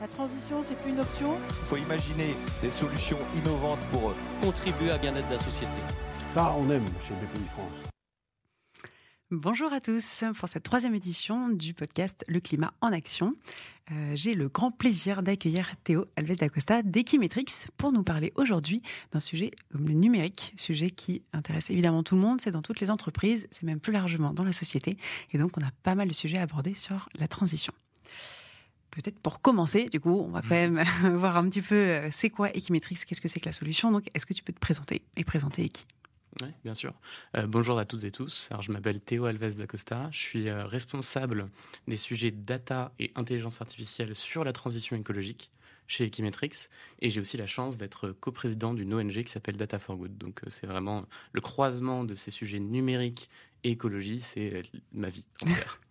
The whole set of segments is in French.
La transition, c'est plus une option Il faut imaginer des solutions innovantes pour contribuer à bien-être de la société. Ça, on aime chez BPI France. Bonjour à tous pour cette troisième édition du podcast Le climat en action. Euh, J'ai le grand plaisir d'accueillir Théo Alves d'Acosta d'Equimetrix pour nous parler aujourd'hui d'un sujet comme le numérique, sujet qui intéresse évidemment tout le monde, c'est dans toutes les entreprises, c'est même plus largement dans la société. Et donc on a pas mal de sujets à aborder sur la transition. Peut-être pour commencer, du coup, on va quand même voir un petit peu euh, c'est quoi Equimetrix, qu'est-ce que c'est que la solution? Donc est-ce que tu peux te présenter et présenter Equi oui, bien sûr. Euh, bonjour à toutes et tous. Alors, je m'appelle Théo Alves d'Acosta. Je suis euh, responsable des sujets data et intelligence artificielle sur la transition écologique chez Equimetrix. Et j'ai aussi la chance d'être coprésident d'une ONG qui s'appelle Data for Good. Donc, euh, c'est vraiment le croisement de ces sujets numériques et écologie. C'est ma vie entière.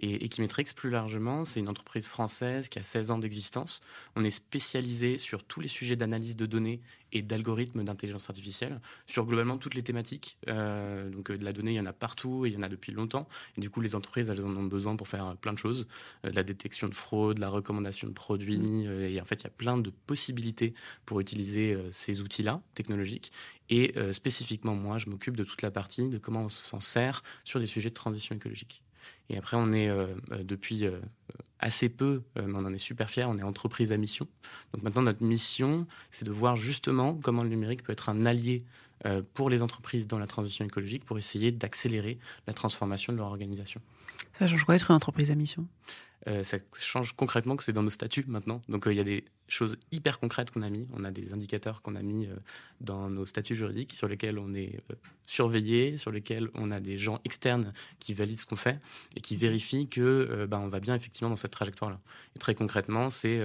Et Equimetrix, plus largement, c'est une entreprise française qui a 16 ans d'existence. On est spécialisé sur tous les sujets d'analyse de données et d'algorithmes d'intelligence artificielle, sur globalement toutes les thématiques. Euh, donc, euh, de la donnée, il y en a partout et il y en a depuis longtemps. Et du coup, les entreprises, elles en ont besoin pour faire plein de choses. Euh, de la détection de fraude, la recommandation de produits. euh, et en fait, il y a plein de possibilités pour utiliser euh, ces outils-là, technologiques. Et euh, spécifiquement, moi, je m'occupe de toute la partie de comment on s'en sert sur des sujets de transition écologique. Et après, on est euh, euh, depuis euh, assez peu, euh, mais on en est super fiers, on est entreprise à mission. Donc maintenant, notre mission, c'est de voir justement comment le numérique peut être un allié pour les entreprises dans la transition écologique pour essayer d'accélérer la transformation de leur organisation. Ça change quoi être une entreprise à mission? Ça change concrètement que c'est dans nos statuts maintenant. Donc il y a des choses hyper concrètes qu'on a mis. On a des indicateurs qu'on a mis euh, dans nos statuts juridiques sur lesquels on est euh, surveillé, sur lesquels on a des gens externes qui valident ce qu'on fait et qui vérifient que ben, on va bien effectivement dans cette trajectoire-là. Et très concrètement, c'est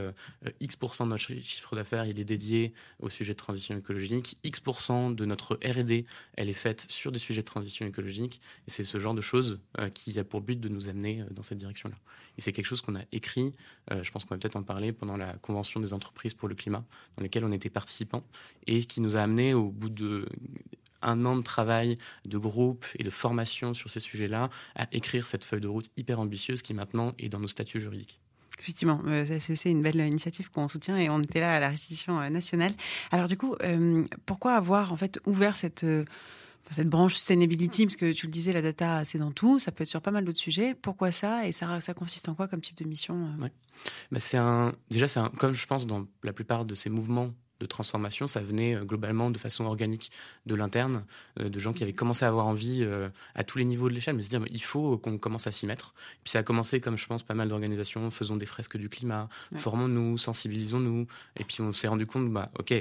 X% de notre chi- chiffre d'affaires, il est dédié au sujet de transition écologique. X% de notre R&D, elle est faite sur des sujets de transition écologique. Et c'est ce genre de choses qui a pour but de nous amener dans cette direction-là. Et c'est quelque chose qu'on a écrit, je pense qu'on va peut-être en parler pendant la convention des entreprises pour le climat, dans laquelle on était participants, et qui nous a amené au bout de un an de travail, de groupe et de formation sur ces sujets-là, à écrire cette feuille de route hyper ambitieuse qui maintenant est dans nos statuts juridiques. Effectivement, euh, c'est une belle initiative qu'on soutient et on était là à la restitution euh, nationale. Alors du coup, euh, pourquoi avoir en fait ouvert cette cette branche sustainability Parce que tu le disais, la data c'est dans tout, ça peut être sur pas mal d'autres sujets. Pourquoi ça et ça, ça consiste en quoi comme type de mission euh? Bah, c'est un, déjà, c'est un, comme je pense dans la plupart de ces mouvements de transformation, ça venait euh, globalement de façon organique de l'interne, euh, de gens qui avaient commencé à avoir envie euh, à tous les niveaux de l'échelle, mais se dire mais il faut qu'on commence à s'y mettre. Puis ça a commencé comme je pense pas mal d'organisations, faisons des fresques du climat, Ouais. formons-nous, sensibilisons-nous, et puis on s'est rendu compte bah ok,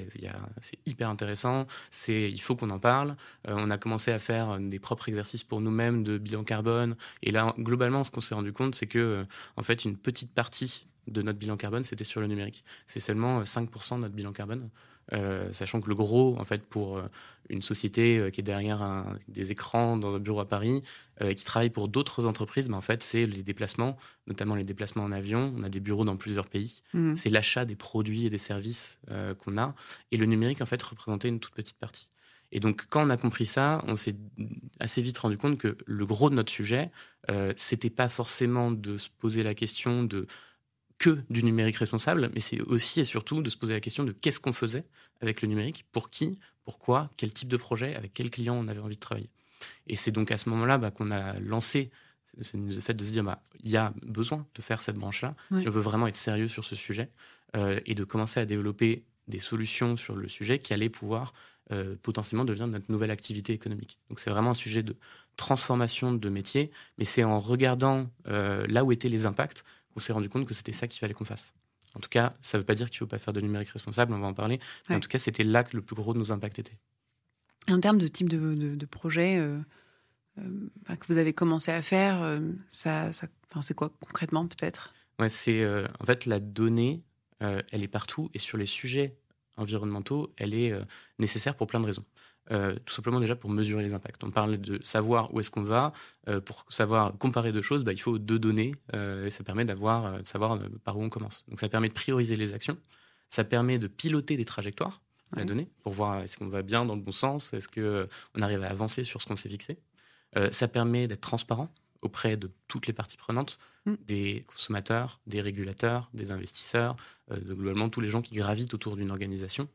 c'est hyper intéressant, c'est il faut qu'on en parle. Euh, on a commencé à faire des propres exercices pour nous-mêmes de bilan carbone, et là globalement ce qu'on s'est rendu compte c'est que en fait une petite partie de notre bilan carbone, c'était sur le numérique. C'est seulement euh, 5% de notre bilan carbone, euh, sachant que le gros, en fait, pour euh, une société euh, qui est derrière un- des écrans dans un bureau à Paris, euh, et qui travaille pour d'autres entreprises, ben, en fait, c'est les déplacements, notamment les déplacements en avion. On a des bureaux dans plusieurs pays. Mhm. C'est l'achat des produits et des services euh, qu'on a. Et le numérique, en fait, représentait une toute petite partie. Et donc, quand on a compris ça, on s'est assez vite rendu compte que le gros de notre sujet, euh, c'était pas forcément de se poser la question de que du numérique responsable, mais c'est aussi et surtout de se poser la question de qu'est-ce qu'on faisait avec le numérique, pour qui, pourquoi, quel type de projet, avec quel client on avait envie de travailler. Et c'est donc à ce moment-là bah, qu'on a lancé le fait de se dire bah il y a besoin de faire cette branche-là si on veut vraiment être sérieux sur ce sujet euh, et de commencer à développer des solutions sur le sujet qui allaient pouvoir euh, potentiellement devenir notre nouvelle activité économique. Donc c'est vraiment un sujet de transformation de métier, mais c'est en regardant euh, là où étaient les impacts qu'on s'est rendu compte que c'était ça qu'il fallait qu'on fasse. En tout cas, ça ne veut pas dire qu'il ne faut pas faire de numérique responsable, on va en parler, mais Ouais. en tout cas, c'était là que le plus gros de nos impacts était. En termes de type de, de, de projet euh, euh, enfin, que vous avez commencé à faire, euh, ça, ça, c'est quoi concrètement peut-être? Ouais, c'est en fait la donnée, elle est partout et sur les sujets environnementaux, elle est nécessaire pour plein de raisons. Euh, tout simplement déjà pour mesurer les impacts. On parle de savoir où est-ce qu'on va. Euh, pour savoir comparer deux choses, bah, il faut deux données euh, et ça permet d'avoir, de savoir par où on commence. Donc ça permet de prioriser les actions. Ça permet de piloter des trajectoires, la Ouais. donnée, pour voir est-ce qu'on va bien dans le bon sens, est-ce que euh, on arrive à avancer sur ce qu'on s'est fixé? Ça permet d'être transparent auprès de toutes les parties prenantes, Mm. des consommateurs, des régulateurs, des investisseurs, de globalement tous les gens qui gravitent autour d'une organisation.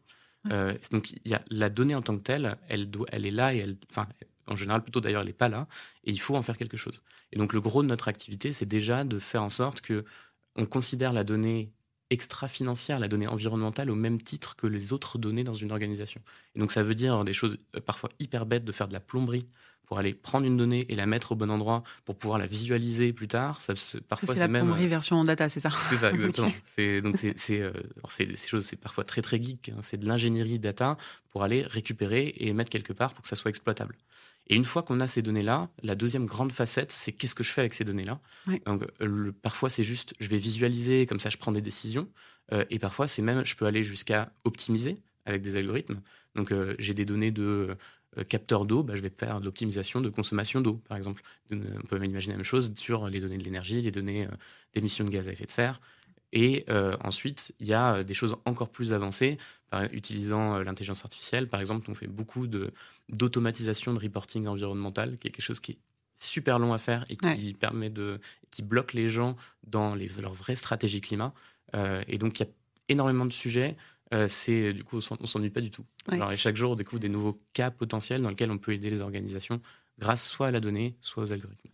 Euh, donc y a la donnée en tant que telle, elle, elle est là et elle, enfin, en général plutôt d'ailleurs elle n'est pas là et il faut en faire quelque chose. Et donc le gros de notre activité, c'est déjà de faire en sorte que on considère la donnée extra-financière, la donnée environnementale au même titre que les autres données dans une organisation. Et donc ça veut dire des choses euh, parfois hyper bêtes de faire de la plomberie pour aller prendre une donnée et la mettre au bon endroit pour pouvoir la visualiser plus tard. Ça, c'est- Ça, parfois c'est la même plomberie version en data, c'est ça c'est ça, exactement. C'est donc c'est c'est euh, c'est- ces choses, c'est parfois très très geek. hein. C'est de l'ingénierie data pour aller récupérer et mettre quelque part pour que ça soit exploitable. Et une fois qu'on a ces données-là, la deuxième grande facette, c'est qu'est-ce que je fais avec ces données-là. Donc euh, le- parfois c'est juste, je vais visualiser, comme ça je prends des décisions. Euh, et parfois c'est même, je peux aller jusqu'à optimiser avec des algorithmes. Donc euh, j'ai des données de euh, capteurs d'eau, bah, je vais faire de l'optimisation de consommation d'eau, par exemple. On peut imaginer la même chose sur les données de l'énergie, les données euh, d'émissions de gaz à effet de serre. Et euh, ensuite, il y a des choses encore plus avancées, par, utilisant l'intelligence artificielle. Par exemple, on fait beaucoup d'automatisation de, reporting environnemental, qui est quelque chose qui est super long à faire et qui permet de, qui bloque les gens dans les, leur vraie stratégie climat. Euh, et donc, il y a énormément de sujets. Euh, c'est du coup, on on s'ennuie pas du tout. Ouais. Genre, et chaque jour, on découvre des nouveaux cas potentiels dans lesquels on peut aider les organisations grâce soit à la donnée, soit aux algorithmes.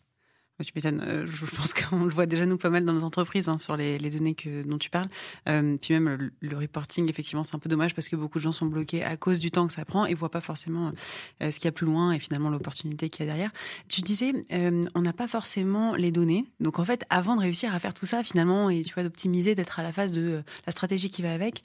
Tu m'étonnes. euh, Je pense qu'on le voit déjà nous pas mal dans nos entreprises hein, sur les, données que, dont tu parles. Euh, puis même le, reporting, effectivement, c'est un peu dommage parce que beaucoup de gens sont bloqués à cause du temps que ça prend et voient pas forcément euh, ce qu'il y a plus loin et finalement l'opportunité qu'il y a derrière. Tu disais, on n'a pas forcément les données. Donc en fait, avant de réussir à faire tout ça, finalement, et tu vois, d'optimiser, d'être à la phase de la stratégie qui va avec,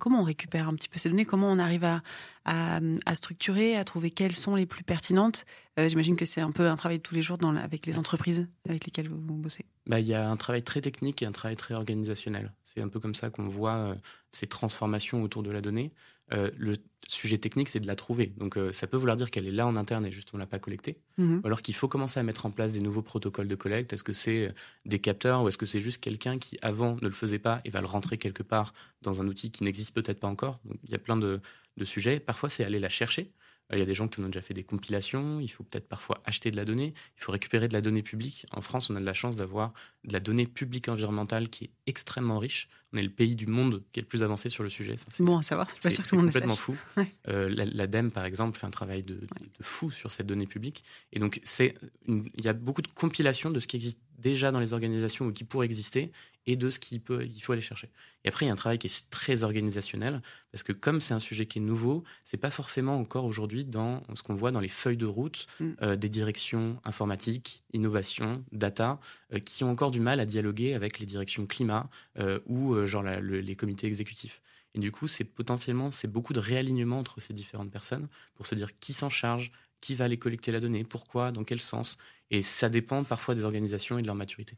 comment on récupère un petit peu ces données? Comment on arrive à, à, à structurer, à trouver quelles sont les plus pertinentes Euh, J'imagine que c'est un peu un travail de tous les jours dans la- avec les entreprises avec lesquelles vous, vous bossez. Bah, il y a un travail très technique et un travail très organisationnel. C'est un peu comme ça qu'on voit euh, ces transformations autour de la donnée. Euh, le sujet technique, c'est de la trouver. Donc, ça peut vouloir dire qu'elle est là en interne et juste on l'a pas collectée. Mhm. Ou alors qu'il faut commencer à mettre en place des nouveaux protocoles de collecte. Est-ce que c'est des capteurs ou est-ce que c'est juste quelqu'un qui avant ne le faisait pas et va le rentrer quelque part dans un outil qui n'existe peut-être pas encore? Donc, Il y a plein de, de sujets. Parfois, c'est aller la chercher. Euh, Il y a des gens qui ont déjà fait des compilations. Il faut peut-être parfois acheter de la donnée. Il faut récupérer de la donnée publique. En France, on a de la chance d'avoir de la donnée publique environnementale qui est extrêmement riche. On est le pays du monde qui est le plus avancé sur le sujet. Enfin, C'est bon à savoir. Suis pas c'est sûre que c'est tout le monde le complètement fou. Ouais. Euh, L'ADEME, par exemple, fait un travail de, fou sur cette donnée publique. Et donc, c'est une- il y a beaucoup de compilation de ce qui existe déjà dans les organisations ou qui pourrait exister et de ce qu'il peut, il faut aller chercher. Et après, il y a un travail qui est très organisationnel parce que comme c'est un sujet qui est nouveau, c'est pas forcément encore aujourd'hui dans ce qu'on voit dans les feuilles de route Mm. euh, des directions informatiques, innovation, data, euh, qui ont encore du mal à dialoguer avec les directions climat euh, ou genre la- le- les comités exécutifs. Et du coup, c'est potentiellement c'est beaucoup de réalignement entre ces différentes personnes pour se dire qui s'en charge, qui va aller collecter la donnée, pourquoi, dans quel sens. Et ça dépend parfois des organisations et de leur maturité.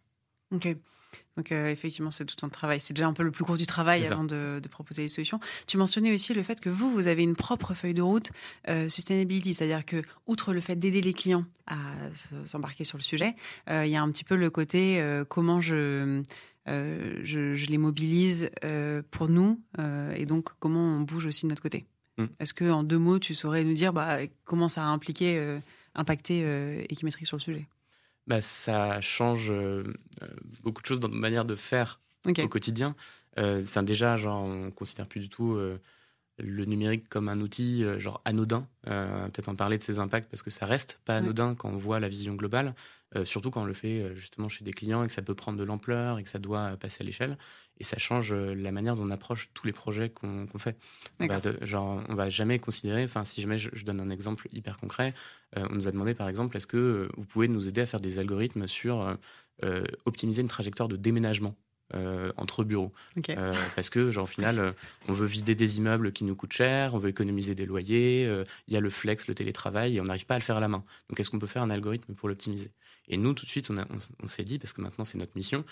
Ok. Donc euh, effectivement, c'est tout un travail. C'est déjà un peu le plus gros du travail avant de, de proposer les solutions. Tu mentionnais aussi le fait que vous, vous avez une propre feuille de route euh, sustainability, c'est-à-dire que outre le fait d'aider les clients à s'embarquer sur le sujet, euh, il y a un petit peu le côté euh, comment je, euh, je, je les mobilise euh, pour nous euh, et donc comment on bouge aussi de notre côté. Mm. Est-ce que en deux mots, tu saurais nous dire bah, comment ça a impliqué, impacté Equimetrics sur le sujet? Bah, ça change beaucoup de choses dans notre manière de faire au quotidien. Enfin, déjà, genre, on considère plus du tout le numérique comme un outil euh, genre anodin. Euh, Peut-être en parler de ses impacts parce que ça reste pas Ouais. anodin quand on voit la vision globale, euh, surtout quand on le fait justement chez des clients et que ça peut prendre de l'ampleur et que ça doit passer à l'échelle. Et ça change la manière dont on approche tous les projets qu'on fait. On va, de- genre, on va jamais considérer, enfin, si jamais je, je donne un exemple hyper concret, on nous a demandé par exemple, est-ce que vous pouvez nous aider à faire des algorithmes sur optimiser une trajectoire de déménagement? Euh, entre bureaux. Euh, parce que genre au final euh, on veut vider des immeubles qui nous coûtent cher on veut économiser des loyers il y a le flex le télétravail et on n'arrive pas à le faire à la main donc est-ce qu'on peut faire un algorithme pour l'optimiser? Et nous tout de suite on, s'est dit parce que maintenant c'est notre mission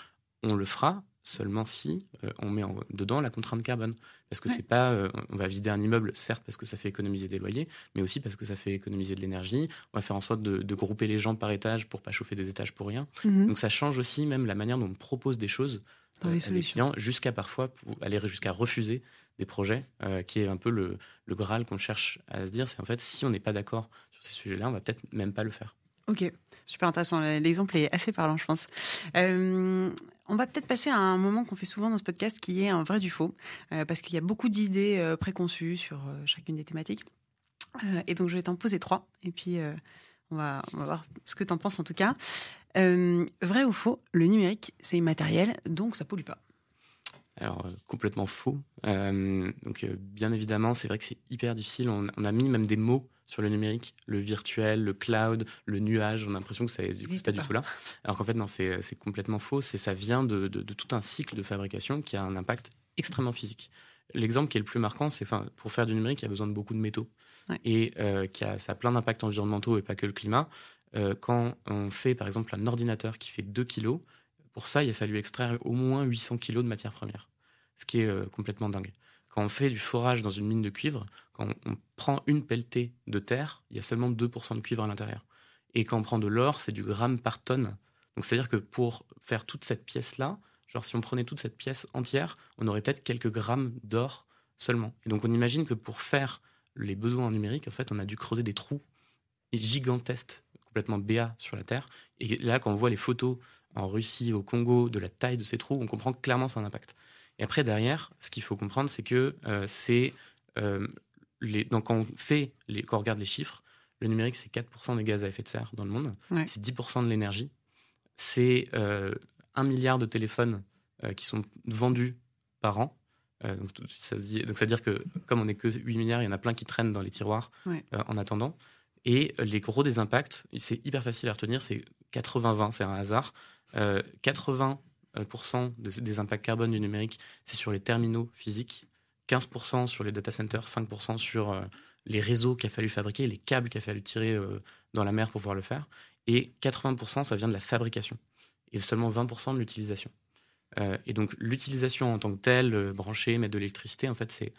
on le fera seulement si on met en- dedans la contrainte carbone parce que Ouais. c'est pas on va vider un immeuble certes parce que ça fait économiser des loyers mais aussi parce que ça fait économiser de l'énergie on va faire en sorte de, de grouper les gens par étage pour pas chauffer des étages pour rien Mhm. donc ça change aussi même la manière dont on propose des choses Dans euh, les des solutions. clients, jusqu'à parfois aller jusqu'à refuser des projets, euh, qui est un peu le, le Graal qu'on cherche à se dire. C'est en fait, si on n'est pas d'accord sur ces sujets-là, on va peut-être même pas le faire. Ok, super intéressant. L'exemple est assez parlant, je pense. Euh, on va peut-être passer à un moment qu'on fait souvent dans ce podcast qui est un vrai du faux, euh, parce qu'il y a beaucoup d'idées euh, préconçues sur chacune des thématiques. et donc, je vais t'en poser trois, et puis on, va, on va voir ce que tu en penses en tout cas. Vrai ou faux, le numérique, c'est immatériel, donc ça pollue pas alors complètement faux. donc bien évidemment, c'est vrai que c'est hyper difficile. On, on, a mis même des mots sur le numérique, le virtuel, le cloud, le nuage. On a l'impression que ça n'existe pas, du tout là. Alors qu'en fait, non, c'est complètement faux. Ça vient de, tout un cycle de fabrication qui a un impact extrêmement physique. L'exemple qui est le plus marquant, c'est pour faire du numérique, il y a besoin de beaucoup de métaux. Et euh, qui a, ça a plein d'impacts environnementaux et pas que le climat. Euh, quand on fait, par exemple, un ordinateur qui fait 2 kilos, pour ça, il a fallu extraire au moins 800 kilos de matières premières. Ce qui est euh, complètement dingue. Quand on fait du forage dans une mine de cuivre, quand on prend une pelletée de terre, il y a seulement 2% de cuivre à l'intérieur. Et quand on prend de l'or, c'est du gramme par tonne. Donc c'est-à-dire que pour faire toute cette pièce-là, genre si on prenait toute cette pièce entière, on aurait peut-être quelques grammes d'or seulement. Et donc on imagine que pour faire les besoins numériques, en fait, on a dû creuser des trous gigantesques, complètement béats sur la Terre. Et là, quand on voit les photos en Russie, au Congo, de la taille de ces trous, on comprend clairement son impact. Et après, derrière, ce qu'il faut comprendre, c'est que euh, c'est. Euh, les, donc, quand on, fait les, quand on regarde les chiffres, le numérique, c'est 4% des gaz à effet de serre dans le monde. C'est 10% de l'énergie. C'est euh, 1 milliard de téléphones euh, qui sont vendus par an. donc, ça donc, c'est-à-dire que comme on n'est que 8 milliards, il y en a plein qui traînent dans les tiroirs en attendant. Et les gros des impacts, c'est hyper facile à retenir, c'est 80-20, c'est un hasard. 80% euh, des impacts carbone du numérique, c'est sur les terminaux physiques, 15% sur les data centers, 5% sur euh, les réseaux qu'il a fallu fabriquer, les câbles qu'il a fallu tirer euh, dans la mer pour pouvoir le faire. Et 80%, ça vient de la fabrication. Et seulement 20% de l'utilisation. et donc, l'utilisation en tant que telle, brancher, mettre de l'électricité, en fait, c'est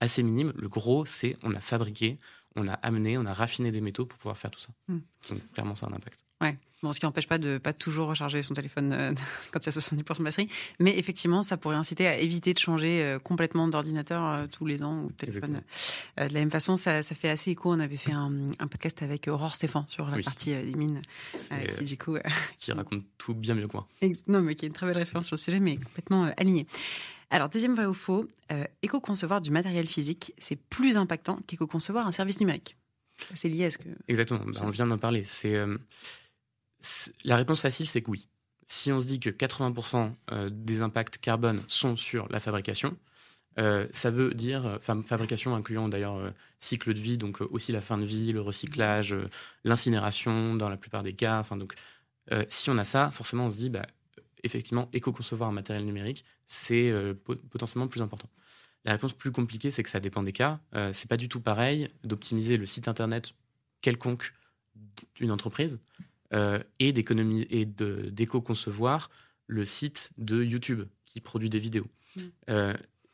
assez minime. Le gros, c'est on a fabriqué, on a amené, on a raffiné des métaux pour pouvoir faire tout ça. Hmm. Donc clairement, ça a un impact. Ouais. Bon, ce qui n'empêche pas de pas toujours recharger son téléphone euh, quand il y a 70% de batterie, mais effectivement, ça pourrait inciter à éviter de changer euh, complètement d'ordinateur euh, tous les ans ou de téléphone. de la même façon, ça, ça, fait assez écho. On avait fait un, un podcast avec Aurore Stéphane sur la partie des mines, qui du coup qui raconte tout bien mieux que moi. Non, mais qui est une très belle référence sur le sujet, mais complètement alignée. Alors, deuxième vrai ou faux, euh, éco-concevoir du matériel physique, c'est plus impactant qu'éco-concevoir un service numérique. C'est lié à ce que... Exactement, bah, on vient d'en parler. Euh, c'est La réponse facile, c'est que oui. Si on se dit que 80% euh, des impacts carbone sont sur la fabrication, ça veut dire, fabrication incluant d'ailleurs cycle de vie, donc aussi la fin de vie, le recyclage, l'incinération dans la plupart des cas. Enfin, donc, si on a ça, forcément on se dit, bah, effectivement, éco-concevoir un matériel numérique, c'est euh, potentiellement plus important. La réponse plus compliquée, c'est que ça dépend des cas. Euh, c'est pas du tout pareil d'optimiser le site internet quelconque d'une entreprise euh, et d'économie et d'éco-concevoir le site de YouTube qui produit des vidéos. Mm.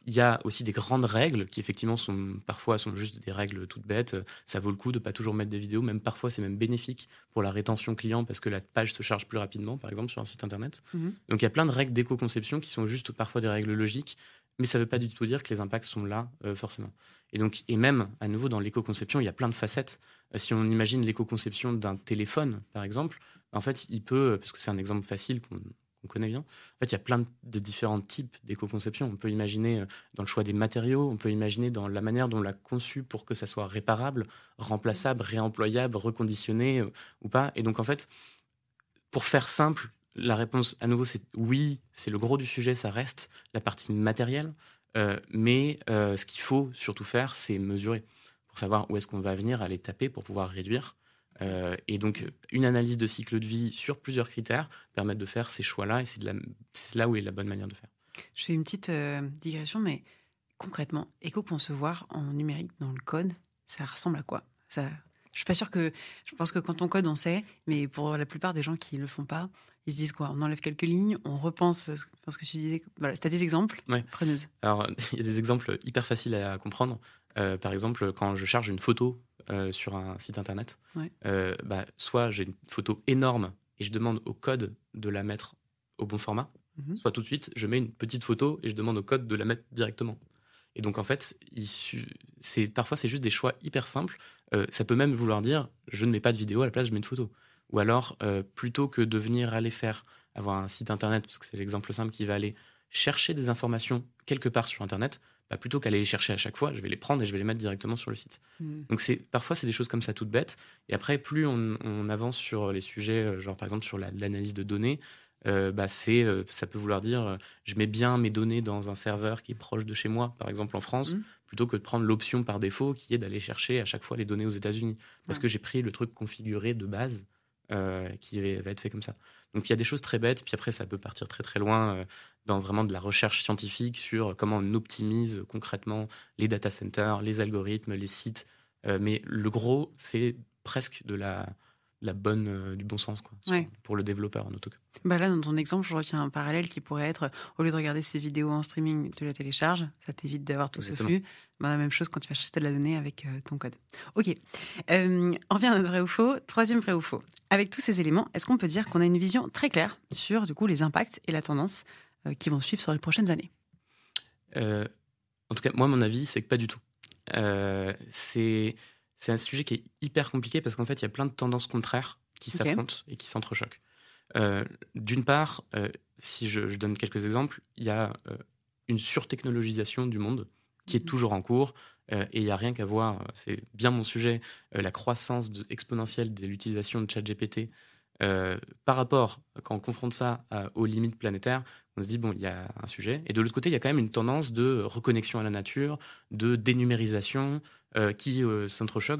Il y a aussi des grandes règles qui effectivement sont parfois sont juste des règles toutes bêtes. Ça vaut le coup de pas toujours mettre des vidéos, même parfois c'est même bénéfique pour la rétention client parce que la page se charge plus rapidement, par exemple sur un site internet. Mhm. Donc il y a plein de règles d'éco-conception qui sont juste parfois des règles logiques, mais ça ne veut pas du tout dire que les impacts sont là euh, forcément. Et donc et même à nouveau dans l'éco-conception, il y a plein de facettes. Euh, si on imagine l'éco-conception d'un téléphone, par exemple, en fait, il peut, parce que c'est un exemple facile qu'on on connaît bien. En fait, il y a plein de différents types d'éco-conception. On peut imaginer euh, dans le choix des matériaux, on peut imaginer dans la manière dont on l'a conçu pour que ça soit réparable, remplaçable, réemployable, reconditionné euh, ou pas. Et donc, en fait, pour faire simple, la réponse à nouveau, c'est oui, c'est le gros du sujet, ça reste la partie matérielle. Euh, mais ce qu'il faut surtout faire, c'est mesurer pour savoir où est-ce qu'on va venir aller taper pour pouvoir réduire euh, et donc, une analyse de cycle de vie sur plusieurs critères permet de faire ces choix-là, et c'est là où est la bonne manière de faire. Je fais une petite euh, digression, mais concrètement, éco-concevoir en numérique dans le code, ça ressemble à quoi? Ça, Je suis pas sûre que. Je pense que quand on code, on sait, mais pour la plupart des gens qui le font pas, ils se disent quoi? On enlève quelques lignes, on repense ce que tu disais. Voilà, tu as des exemples? Ouais. Alors, il y a des exemples hyper faciles à comprendre. Euh, par exemple, quand je charge une photo euh, sur un site internet, euh, bah, soit j'ai une photo énorme et je demande au code de la mettre au bon format, mhm. soit tout de suite je mets une petite photo et je demande au code de la mettre directement. Et donc en fait, c'est parfois c'est juste des choix hyper simples. ça peut même vouloir dire je ne mets pas de vidéo à la place, je mets une photo. Ou alors, plutôt que de venir aller faire, avoir un site internet, parce que c'est l'exemple simple qui va aller chercher des informations quelque part sur internet, bah, plutôt qu'aller les chercher à chaque fois, je vais les prendre et je vais les mettre directement sur le site. Mm. Donc c'est parfois c'est des choses comme ça toutes bêtes. Et après, plus on, on avance sur les sujets, genre par exemple sur l'analyse de données, euh, bah c'est, euh, ça peut vouloir dire euh, je mets bien mes données dans un serveur qui est proche de chez moi, par exemple en France, Mhm. plutôt que de prendre l'option par défaut qui est d'aller chercher à chaque fois les données aux États-Unis. Parce Ouais. que j'ai pris le truc configuré de base euh, qui va être fait comme ça. Donc il y a des choses très bêtes, puis après ça peut partir très très loin euh, dans vraiment de la recherche scientifique sur comment on optimise concrètement les data centers, les algorithmes, les sites. Euh, mais le gros, c'est presque de la, la bonne, euh, du bon sens quoi, Ouais. pour le développeur en tout cas. Bah là, dans ton exemple, je retiens un parallèle qui pourrait être, au lieu de regarder ces vidéos en streaming, tu la télécharges, ça t'évite d'avoir tout Exactement. ce flux. Bah, la même chose quand tu vas chercher de la donnée avec euh, ton code. Ok, Euh, on revient à notre vrai ou faux. Troisième vrai ou faux. Avec tous ces éléments, est-ce qu'on peut dire qu'on a une vision très claire sur du coup les impacts et la tendance euh, qui vont suivre sur les prochaines années? Euh, en tout cas, moi, mon avis, c'est que pas du tout. Euh, c'est c'est un sujet qui est hyper compliqué parce qu'en fait, il y a plein de tendances contraires qui s'affrontent et qui s'entrechoquent. Euh, D'une part, euh, si je, je donne quelques exemples, il y a euh, une surtechnologisation du monde qui est Mhm. toujours en cours euh, et il n'y a rien qu'à voir, c'est bien mon sujet, euh, la croissance de- exponentielle de l'utilisation de ChatGPT euh, par rapport, quand on confronte ça aux limites planétaires, on se dit, bon, il y a un sujet. Et de l'autre côté, il y a quand même une tendance de reconnexion à la nature, de dénumérisation, euh, qui euh,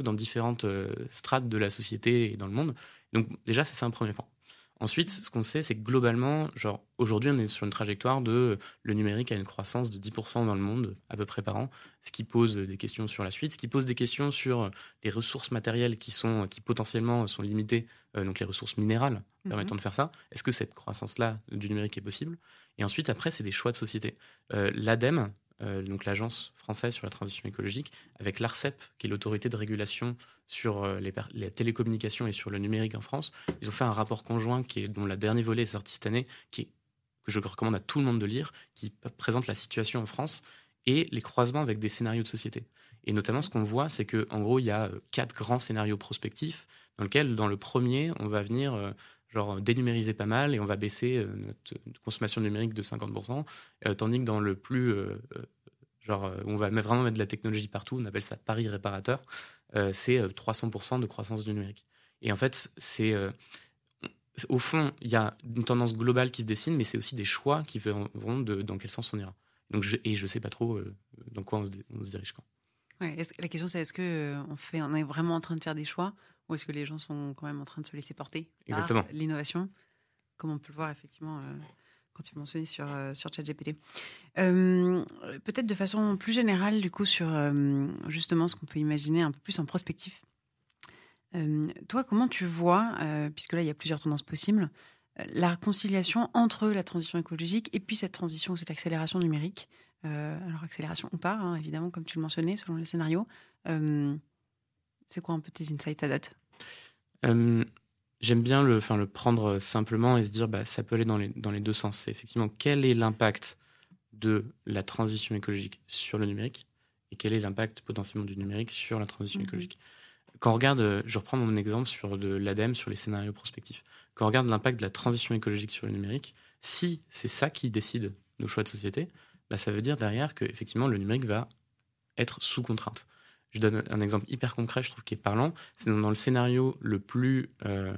dans différentes euh, strates de la société et dans le monde. Donc déjà, ça c'est un premier point. Ensuite, ce qu'on sait, c'est que globalement, genre aujourd'hui, on est sur une trajectoire de le numérique a une croissance de 10% dans le monde à peu près par an, ce qui pose des questions sur la suite, ce qui pose des questions sur les ressources matérielles qui sont qui potentiellement sont limitées, euh, donc les ressources minérales permettant de faire ça. Est-ce que cette croissance-là du numérique est possible? Et ensuite, après, c'est des choix de société. Euh, L'ADEME, euh, donc l'Agence française sur la transition écologique, avec l'ARCEP, qui est l'autorité de régulation sur euh, les, télécommunications et sur le numérique en France, ils ont fait un rapport conjoint qui est, dont la dernier volet est sorti cette année, qui que je recommande à tout le monde de lire, qui présente la situation en France et les croisements avec des scénarios de société. Et notamment, ce qu'on voit, c'est que en gros, il y a euh, quatre grands scénarios prospectifs, dans lequel, dans le premier, on va venir euh, genre dénumériser pas mal et on va baisser euh, notre consommation numérique de 50%, euh, tandis que dans le plus euh, euh, genre euh, on va vraiment mettre de la technologie partout, on appelle ça pari réparateur, euh, c'est euh, 300% de croissance du numérique. Et en fait, c'est euh, au fond, il y a une tendance globale qui se dessine, mais c'est aussi des choix qui verront de, dans quel sens on ira. Donc je, et je sais pas trop euh, dans quoi on se, on se dirige quand. Ouais, est-ce- La question, c'est est-ce que euh, on, fait, on est vraiment en train de faire des choix ou est-ce que les gens sont quand même en train de se laisser porter par Exactement. l'innovation? Comme on peut le voir effectivement euh, quand tu mentionnais sur, euh, sur ChatGPT. Euh, Peut-être de façon plus générale, du coup, sur euh, justement ce qu'on peut imaginer un peu plus en prospectif. Toi, comment tu vois, puisque là, il y a plusieurs tendances possibles, la conciliation entre la transition écologique et puis cette transition, cette accélération numérique alors, accélération ou pas, hein, évidemment, comme tu le mentionnais, selon les scénarios. C'est quoi un peu tes insights à date? J'aime bien le, enfin, le prendre simplement et se dire bah, ça peut aller dans les, dans les deux sens. C'est effectivement quel est l'impact de la transition écologique sur le numérique et quel est l'impact potentiellement du numérique sur la transition Mhm. écologique? Quand on regarde, euh, je reprends mon exemple sur de l'ADEME, sur les scénarios prospectifs. Quand on regarde l'impact de la transition écologique sur le numérique, si c'est ça qui décide nos choix de société, bah, ça veut dire derrière que effectivement le numérique va être sous contrainte. Je donne un exemple hyper concret, je trouve, qui est parlant. C'est dans le scénario le plus euh,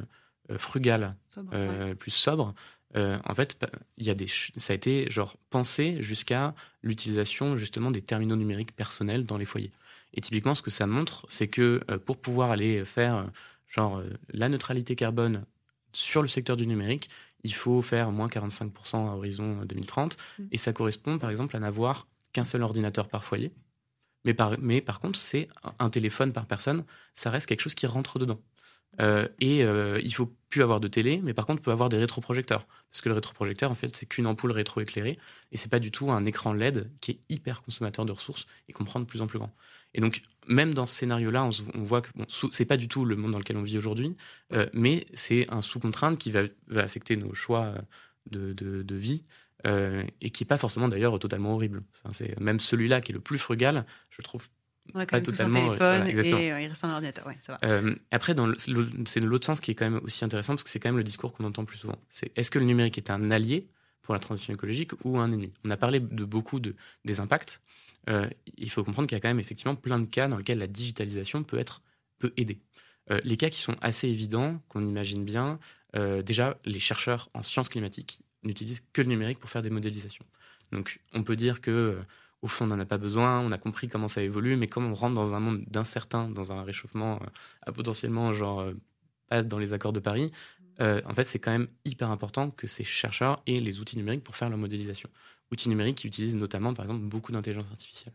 euh, frugal, Sobre, euh, ouais. le plus sobre. euh, en fait, il y a des, ça a été genre pensé jusqu'à l'utilisation justement des terminaux numériques personnels dans les foyers. Et typiquement, ce que ça montre, c'est que pour pouvoir aller faire genre la neutralité carbone sur le secteur du numérique, il faut faire moins 45% à horizon euh, 2030. Mm. Et ça correspond, par exemple, à n'avoir qu'un seul ordinateur par foyer. Mais par, mais par contre, c'est un- téléphone par personne, ça reste quelque chose qui rentre dedans. Euh, et euh, il faut plus avoir de télé, mais par contre, on peut avoir des rétroprojecteurs. Parce que le rétroprojecteur, en fait, c'est qu'une ampoule rétroéclairée, et c'est pas du tout un écran LED qui est hyper consommateur de ressources et qu'on prend de plus en plus grand. Et donc, même dans ce scénario-là, on, voit que bon, c'est pas du tout le monde dans lequel on vit aujourd'hui, euh, mais c'est un sous-contrainte qui va, va affecter nos choix euh, de- de vie. Euh, et qui est pas forcément d'ailleurs totalement horrible. Enfin, c'est même celui-là qui est le plus frugal, je trouve Pas totalement, téléphone voilà, exactement. et euh, il reste un ordinateur. Ouais, ça va. Euh, après, c'est l'autre sens qui est quand même aussi intéressant parce que c'est quand même le discours qu'on entend plus souvent. C'est est-ce que le numérique est un allié pour la transition écologique ou un ennemi? On a parlé de beaucoup de, des impacts. Euh, il faut comprendre qu'il y a quand même effectivement plein de cas dans lesquels la digitalisation peut être peut aider. Euh, les cas qui sont assez évidents, qu'on imagine bien, euh, déjà les chercheurs en sciences climatiques n'utilisent que le numérique pour faire des modélisations. Donc on peut dire que euh, au fond on n'en a pas besoin, on a compris comment ça évolue, mais comme on rentre dans un monde d'incertain, dans un réchauffement euh, à potentiellement genre euh, pas dans les accords de Paris, en fait c'est quand même hyper important que ces chercheurs aient les outils numériques pour faire leur modélisation. Outils numériques qui utilisent notamment par exemple beaucoup d'intelligence artificielle.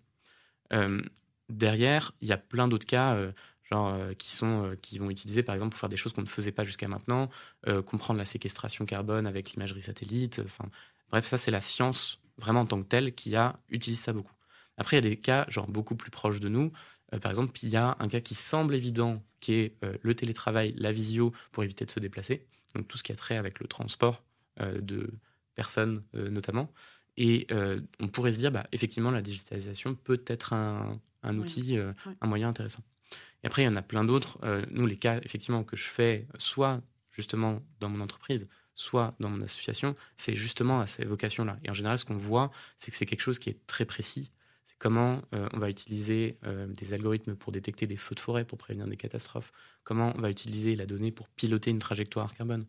Derrière, il y a plein d'autres cas. Genre euh, qui sont euh, qui vont utiliser par exemple pour faire des choses qu'on ne faisait pas jusqu'à maintenant, euh, comprendre la séquestration carbone avec l'imagerie satellite. Enfin, bref, ça c'est la science vraiment en tant que telle qui a utilise ça beaucoup. Après, il y a des cas genre beaucoup plus proches de nous. Par exemple, il y a un cas qui semble évident, qui est le télétravail, la visio pour éviter de se déplacer. Donc tout ce qui a trait avec le transport de personnes notamment. Et on pourrait se dire, bah, effectivement, la digitalisation peut être un, outil, Oui. un moyen intéressant. Et après, il y en a plein d'autres. Euh, nous, les cas, effectivement, que je fais, soit justement dans mon entreprise, soit dans mon association, c'est justement à ces vocations-là. Et en général, ce qu'on voit, c'est que c'est quelque chose qui est très précis. C'est comment euh, on va utiliser euh, des algorithmes pour détecter des feux de forêt, pour prévenir des catastrophes. Comment on va utiliser la donnée pour piloter une trajectoire carbone.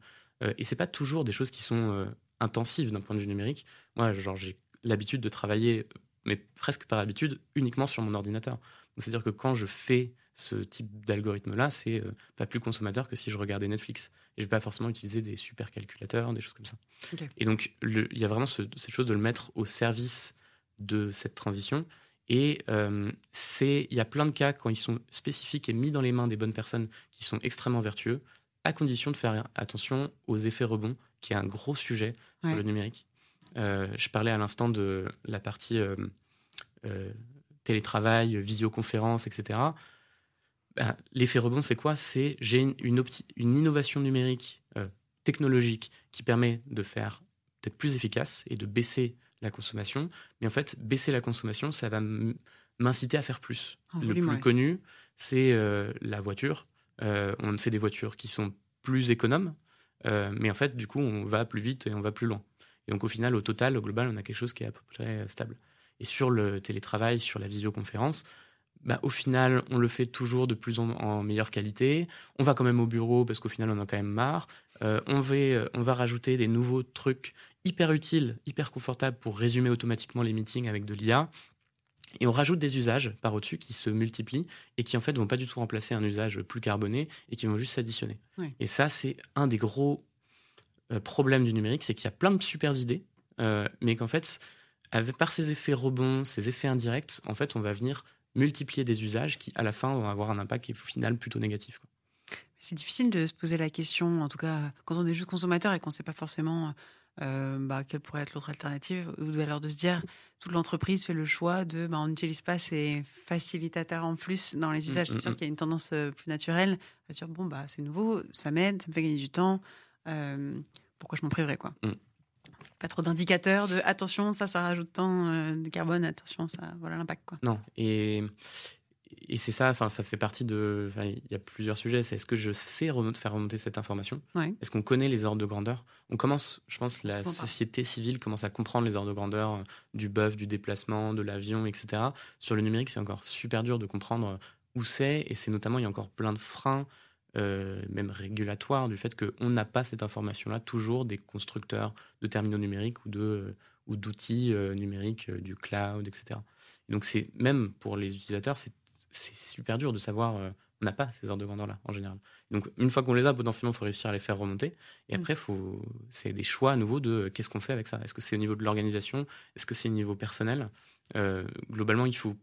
Et c'est pas toujours des choses qui sont intensives d'un point de vue numérique. Moi, genre, j'ai l'habitude de travailler, mais presque par habitude, uniquement sur mon ordinateur. C'est-à-dire que quand je fais ce type d'algorithme-là, c'est euh, pas plus consommateur que si je regardais Netflix. Et je vais pas forcément utiliser des super calculateurs, des choses comme ça. Et donc, il y a vraiment ce- cette chose de le mettre au service de cette transition. Et euh, c'est, il y a plein de cas quand ils sont spécifiques et mis dans les mains des bonnes personnes qui sont extrêmement vertueux, à condition de faire attention aux effets rebonds, qui est un gros sujet Ouais. sur le numérique. Euh, je parlais à l'instant de la partie euh, euh, télétravail, visioconférence, etc. Ben, L'effet rebond, c'est quoi? C'est j'ai une, une, opti- une innovation numérique technologique qui permet de faire peut-être plus efficace et de baisser la consommation. Mais en fait, baisser la consommation, ça va m'inciter à faire plus. En Le volume, plus ouais. connu, c'est la voiture. On fait des voitures qui sont plus économes, mais en fait, du coup, on va plus vite et on va plus loin. Et donc, au final, au total, au global, on a quelque chose qui est à peu près euh, stable. Et sur le télétravail, sur la visioconférence, bah, au final, on le fait toujours de plus en, en meilleure qualité. On va quand même au bureau parce qu'au final, on en a quand même marre. Euh, on, va, euh, on va rajouter des nouveaux trucs hyper utiles, hyper confortables pour résumer automatiquement les meetings avec de l'IA. Et on rajoute des usages par au-dessus qui se multiplient et qui en fait vont pas du tout remplacer un usage plus carboné et qui vont juste s'additionner. Ouais. Et ça, c'est un des gros euh, problèmes du numérique, c'est qu'il y a plein de super idées, euh, mais qu'en fait, avec, par ces effets rebonds, ces effets indirects, en fait, on va venir multiplier des usages qui, à la fin, vont avoir un impact qui est au final plutôt négatif. quoi. C'est difficile de se poser la question, en tout cas quand on est juste consommateur et qu'on ne sait pas forcément euh, bah, quelle pourrait être l'autre alternative, ou alors de se dire toute l'entreprise fait le choix de bah, on n'utilise pas ces facilitateurs en plus dans les usages. Mm, C'est sûr mm, qu'il y a une tendance plus naturelle à dire bon bah c'est nouveau, ça m'aide, ça me fait gagner du temps, pourquoi je m'en priverais quoi. Mm. Pas trop d'indicateurs de attention, ça, ça rajoute tant euh, de carbone, attention, ça, voilà l'impact quoi. Non, et, et c'est ça, enfin, ça fait partie de. Il y a plusieurs sujets. C'est est-ce que je sais faire remonter cette information? Ouais. Est-ce qu'on connaît les ordres de grandeur? On commence, je pense, la société civile commence à comprendre les ordres de grandeur euh, du bœuf, du déplacement, de l'avion, etc. Sur le numérique, c'est encore super dur de comprendre où c'est, et c'est notamment, il y a encore plein de freins, euh, même régulatoires, du fait qu'on n'a pas cette information-là toujours des constructeurs de terminaux numériques ou de ou d'outils euh, numériques, euh, du cloud, etc. Et donc c'est même pour les utilisateurs, c'est super dur de savoir. euh, on n'a pas ces ordres de grandeur-là en général. Donc une fois qu'on les a, potentiellement, il faut réussir à les faire remonter. Et Mm. après, faut, c'est des choix à nouveau de euh, qu'est-ce qu'on fait avec ça? Est-ce que c'est au niveau de l'organisation? Est-ce que c'est au niveau personnel? Euh, Globalement, il faut.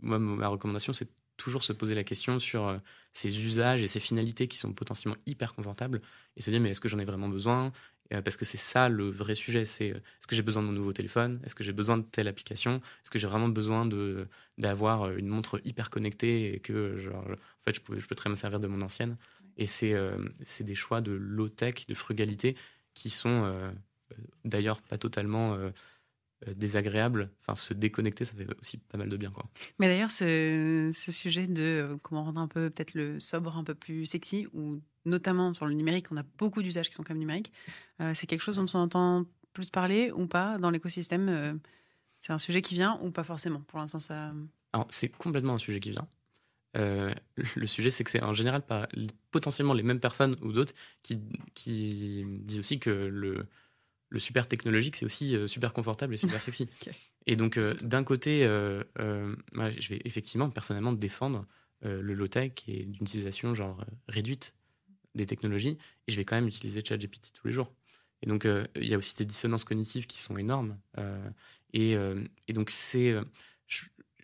Moi, ma recommandation, c'est toujours se poser la question sur euh, ces usages et ces finalités qui sont potentiellement hyper confortables et se dire mais est-ce que j'en ai vraiment besoin? Euh, Parce que c'est ça le vrai sujet. C'est euh, est-ce que j'ai besoin de mon nouveau téléphone? Est-ce que j'ai besoin de telle application? Est-ce que j'ai vraiment besoin de d'avoir une montre hyper connectée et que genre, en fait je peux, je peux très me servir de mon ancienne? Et c'est euh, des choix de low tech, de frugalité qui sont d'ailleurs pas totalement désagréable. Enfin, se déconnecter, ça fait aussi pas mal de bien. Quoi. Mais d'ailleurs, ce, ce, sujet de comment rendre un peu peut-être le sobre un peu plus sexy, ou notamment sur le numérique, on a beaucoup d'usages qui sont quand même numériques. c'est quelque chose dont on entend plus parler ou pas dans l'écosystème C'est un sujet qui vient ou pas forcément? Pour l'instant, ça. Alors, c'est complètement un sujet qui vient. Euh, le sujet, c'est que c'est en général pas potentiellement les mêmes personnes ou d'autres qui, qui, disent aussi que le, le super technologique, c'est aussi euh, super confortable et super sexy. Et donc, euh, d'un côté, moi, je vais effectivement personnellement défendre le low-tech et l'utilisation genre réduite des technologies, et je vais quand même utiliser ChatGPT tous les jours. Et donc, il y a aussi des dissonances cognitives qui sont énormes. Et, et, donc, c'est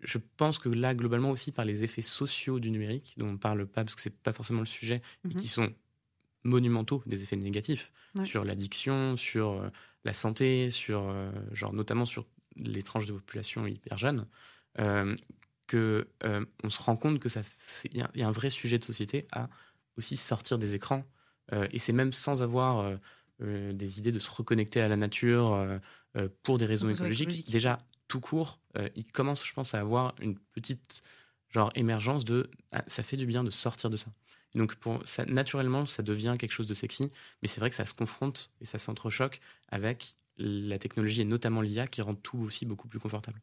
je pense que là, globalement aussi, par les effets sociaux du numérique, dont on ne parle pas parce que ce n'est pas forcément le sujet, et mhm. qui sont monumentaux, des effets négatifs sur l'addiction, sur euh, la santé, sur, euh, genre, notamment sur les tranches de population hyper jeunes, euh, que on se rend compte que ça, il y, a un vrai sujet de société à aussi sortir des écrans. et c'est même sans avoir des idées de se reconnecter à la nature pour des raisons écologiques. Déjà, tout court, euh, il commence, je pense, à avoir une petite genre émergence de ah, ça fait du bien de sortir de ça. Donc naturellement, ça devient quelque chose de sexy, mais c'est vrai que ça se confronte et ça s'entrechoque avec la technologie et notamment l'IA qui rend tout aussi beaucoup plus confortable.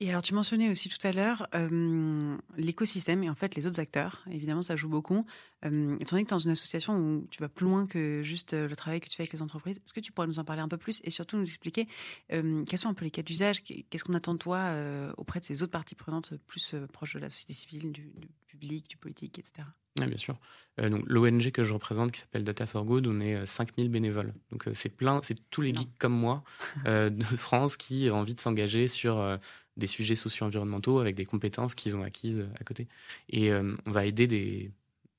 Et alors, tu mentionnais aussi tout à l'heure euh, l'écosystème et en fait les autres acteurs. Évidemment, ça joue beaucoup. Euh, étant donné que tu es dans une association où tu vas plus loin que juste euh, le travail que tu fais avec les entreprises, est-ce que tu pourrais nous en parler un peu plus et surtout nous expliquer quels sont un peu les cas d'usage? Qu'est-ce qu'on attend de toi auprès de ces autres parties prenantes plus proches de la société civile, du, public, du politique, etc. Oui, bien sûr. donc l'ONG que je représente, qui s'appelle Data for Good, on est 5000 bénévoles. Donc c'est plein, c'est tous les geeks comme moi de France qui ont envie de s'engager sur des sujets socio-environnementaux avec des compétences qu'ils ont acquises à côté. Et euh, on va aider des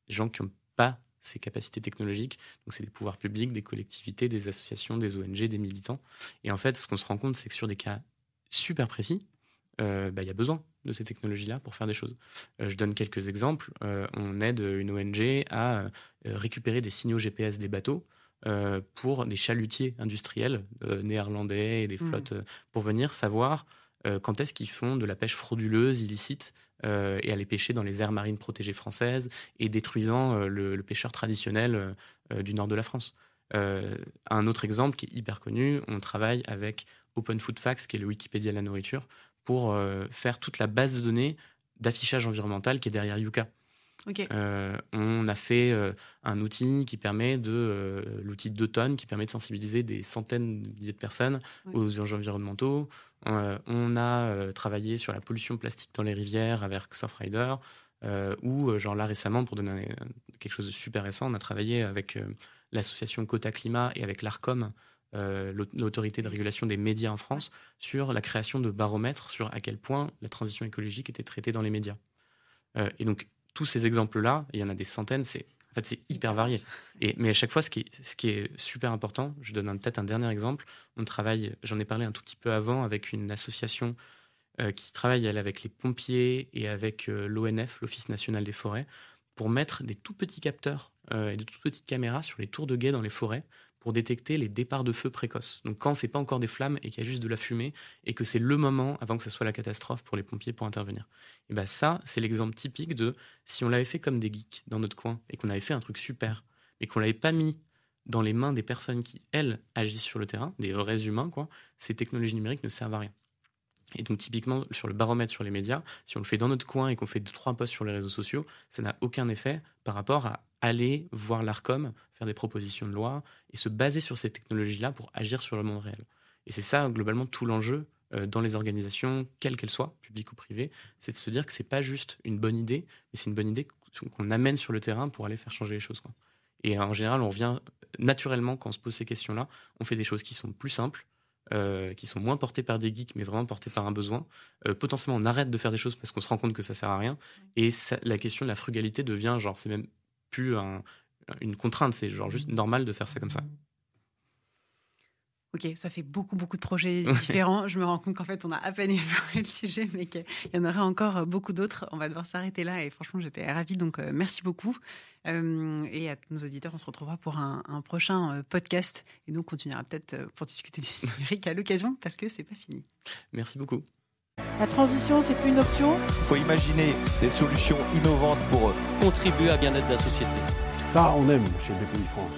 gens qui n'ont pas ces capacités technologiques. Donc, c'est des pouvoirs publics, des collectivités, des associations, des ONG, des militants. Et en fait, ce qu'on se rend compte, c'est que sur des cas super précis, euh, bah, il y a besoin de ces technologies-là pour faire des choses. Euh, je donne quelques exemples. on aide une ONG à récupérer des signaux GPS des bateaux pour des chalutiers industriels néerlandais et des mmh. flottes pour venir savoir euh, quand est-ce qu'ils font de la pêche frauduleuse, illicite, euh, et aller pêcher dans les aires marines protégées françaises et détruisant euh, le, pêcheur traditionnel du nord de la France. un autre exemple qui est hyper connu, on travaille avec Open Food Facts, qui est le Wikipédia de la nourriture, pour faire toute la base de données d'affichage environnemental qui est derrière Yuka. Euh, on a fait euh, un outil qui permet de euh, l'outil d'automne qui permet de sensibiliser des centaines de milliers de personnes aux enjeux environnementaux. on a travaillé sur la pollution plastique dans les rivières avec Surfrider. ou genre là récemment pour donner quelque chose de super récent, on a travaillé avec l'association Cota Climat et avec l'Arcom, l'autorité de régulation des médias en France, sur la création de baromètres sur à quel point la transition écologique était traitée dans les médias. et donc tous ces exemples-là, il y en a des centaines, c'est en fait, c'est hyper varié. Et, mais à chaque fois, ce qui est, ce qui est super important, je donne peut-être un dernier exemple. On travaille, j'en ai parlé un tout petit peu avant, avec une association euh, qui travaille elle, avec les pompiers et avec euh, l'ONF, l'Office national des forêts, pour mettre des tout petits capteurs euh, et de toutes petites caméras sur les tours de guet dans les forêts pour détecter les départs de feu précoces. Donc quand c'est pas encore des flammes et qu'il y a juste de la fumée et que c'est le moment avant que ce soit la catastrophe pour les pompiers pour intervenir. Et ben ça, c'est l'exemple typique de si on l'avait fait comme des geeks dans notre coin et qu'on avait fait un truc super, mais qu'on l'avait pas mis dans les mains des personnes qui elles agissent sur le terrain, des vrais humains quoi, ces technologies numériques ne servent à rien. Et donc typiquement sur le baromètre sur les médias, si on le fait dans notre coin et qu'on fait deux trois posts sur les réseaux sociaux, ça n'a aucun effet par rapport à aller voir l'ARCOM, faire des propositions de loi et se baser sur ces technologies-là pour agir sur le monde réel. Et c'est ça globalement tout l'enjeu euh, dans les organisations, quelles qu'elles soient, publiques ou privées, c'est de se dire que c'est pas juste une bonne idée, mais c'est une bonne idée qu'on amène sur le terrain pour aller faire changer les choses. Quoi. Et en général, on revient naturellement quand on se pose ces questions-là, on fait des choses qui sont plus simples, euh, qui sont moins portés par des geeks, mais vraiment portés par un besoin. Euh, potentiellement, on arrête de faire des choses parce qu'on se rend compte que ça sert à rien. Et la question de la frugalité devient genre, c'est même plus une contrainte, c'est genre juste normal de faire ça comme ça. Ok, ça fait beaucoup, beaucoup de projets différents. Je me rends compte qu'en fait, on a à peine effleuré le sujet, mais qu'il y en aurait encore beaucoup d'autres. On va devoir s'arrêter là et franchement, j'étais ravie. Donc, euh, merci beaucoup. Euh, et à tous nos auditeurs, on se retrouvera pour un, un prochain euh, podcast. Et donc, on continuera peut-être euh, pour discuter du numérique à l'occasion parce que c'est pas fini. Merci beaucoup. La transition, c'est plus une option Il faut imaginer des solutions innovantes pour Contribuer à bien-être de la société. Ça, on aime chez BPI France.